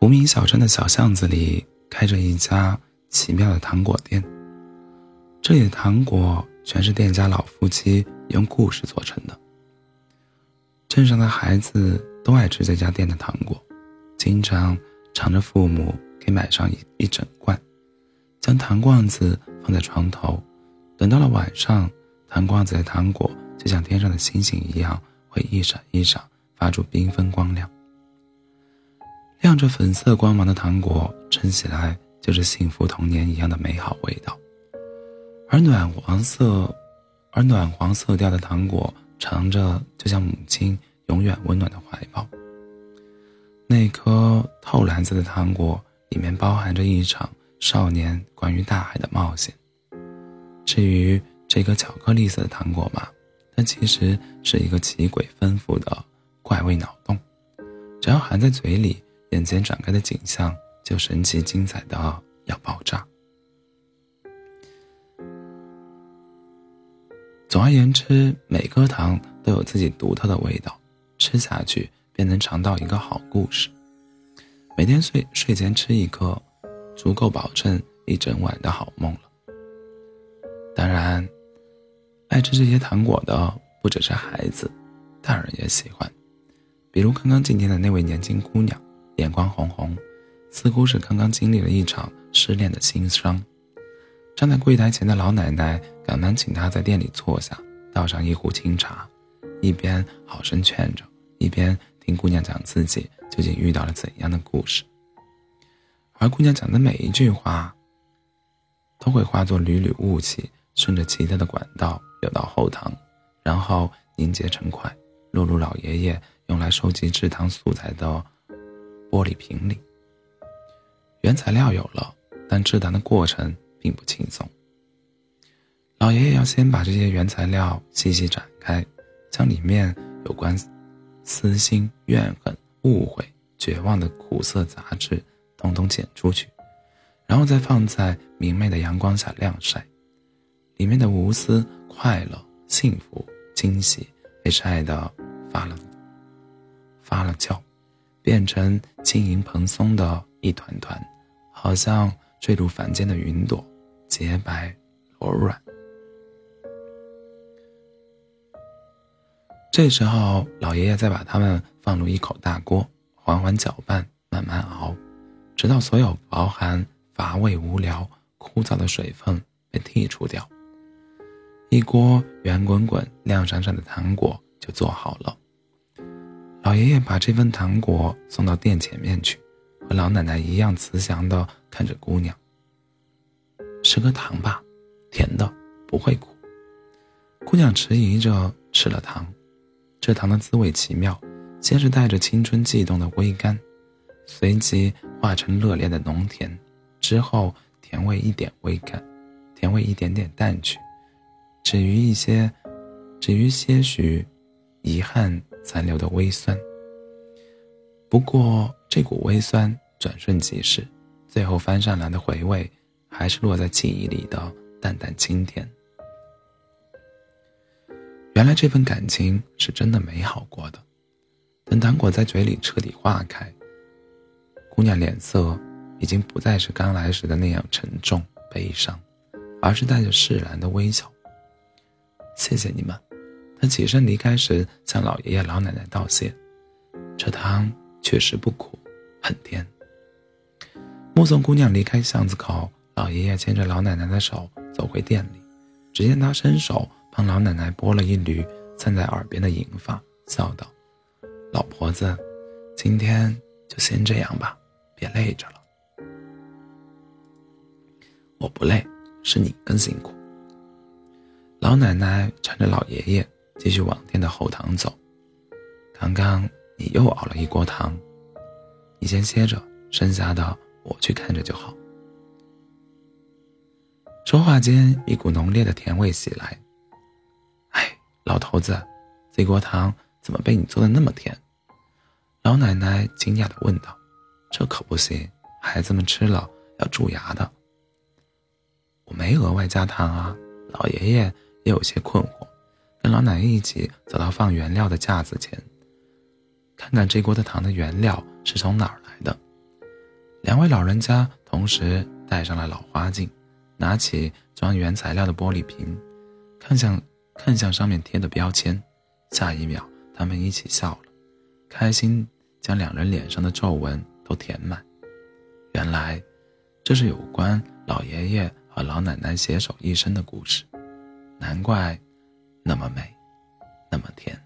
无名小镇的小巷子里开着一家奇妙的糖果店。这里的糖果全是店家老夫妻用故事做成的。镇上的孩子都爱吃这家店的糖果，经常缠着父母给买上一一整罐，将糖罐子放在床头，等到了晚上，糖罐子的糖果就像天上的星星一样，会一闪一闪，发出缤纷光亮。亮着粉色光芒的糖果，吃起来就是幸福童年一样的美好味道。而暖黄色，而暖黄色调的糖果，尝着就像母亲永远温暖的怀抱。那颗透蓝色的糖果，里面包含着一场少年关于大海的冒险。至于这颗巧克力色的糖果嘛，它其实是一个奇诡丰富的怪味脑洞，只要含在嘴里。眼前展开的景象就神奇精彩的要爆炸。总而言之，每颗糖都有自己独特的味道，吃下去便能尝到一个好故事。每天睡睡前吃一颗，足够保证一整晚的好梦了。当然，爱吃这些糖果的不只是孩子，大人也喜欢，比如刚刚进店的那位年轻姑娘。眼眶红红，似乎是刚刚经历了一场失恋的心伤。站在柜台前的老奶奶赶忙请她在店里坐下，倒上一壶清茶，一边好生劝着，一边听姑娘讲自己究竟遇到了怎样的故事。而姑娘讲的每一句话，都会化作缕缕雾气，顺着奇特的管道流到后堂，然后凝结成块，落入老爷爷用来收集制糖素材的。玻璃瓶里，原材料有了，但制糖的过程并不轻松。老爷爷要先把这些原材料细细展开，将里面有关私心、怨恨、误会、绝望的苦涩杂质统统剪出去，然后再放在明媚的阳光下晾晒。里面的无私、快乐、幸福、惊喜被晒得发了发了酵。变成轻盈蓬松的一团团，好像坠入凡间的云朵，洁白柔软。这时候，老爷爷再把它们放入一口大锅，缓缓搅拌，慢慢熬，直到所有包含乏味、无聊、枯燥的水分被剔除掉，一锅圆滚滚、亮闪闪的糖果就做好了。老爷爷把这份糖果送到店前面去，和老奶奶一样慈祥地看着姑娘。吃个糖吧，甜的不会苦。姑娘迟疑着吃了糖，这糖的滋味奇妙，先是带着青春悸动的微甘，随即化成热烈的浓甜，之后甜味一点微甘，甜味一点点淡去，止于一些，止于些许遗憾。残留的微酸。不过这股微酸转瞬即逝，最后翻上来的回味，还是落在记忆里的淡淡清甜。原来这份感情是真的美好过的。等糖果在嘴里彻底化开，姑娘脸色已经不再是刚来时的那样沉重悲伤，而是带着释然的微笑。谢谢你们。他起身离开时，向老爷爷、老奶奶道谢。这汤确实不苦，很甜。目送姑娘离开巷子口，老爷爷牵着老奶奶的手走回店里。只见他伸手帮老奶奶拨了一缕散在耳边的银发，笑道：“老婆子，今天就先这样吧，别累着了。”“我不累，是你更辛苦。”老奶奶搀着老爷爷。继续往店的后堂走。刚刚你又熬了一锅汤，你先歇着，剩下的我去看着就好。说话间，一股浓烈的甜味袭来。哎，老头子，这锅汤怎么被你做的那么甜？老奶奶惊讶的问道。这可不行，孩子们吃了要蛀牙的。我没额外加糖啊。老爷爷也有些困惑。跟老奶奶一起走到放原料的架子前，看看这锅的糖的原料是从哪儿来的。两位老人家同时戴上了老花镜，拿起装原材料的玻璃瓶，看向看向上面贴的标签，下一秒，他们一起笑了，开心将两人脸上的皱纹都填满。原来，这是有关老爷爷和老奶奶携手一生的故事，难怪那么美，那么甜。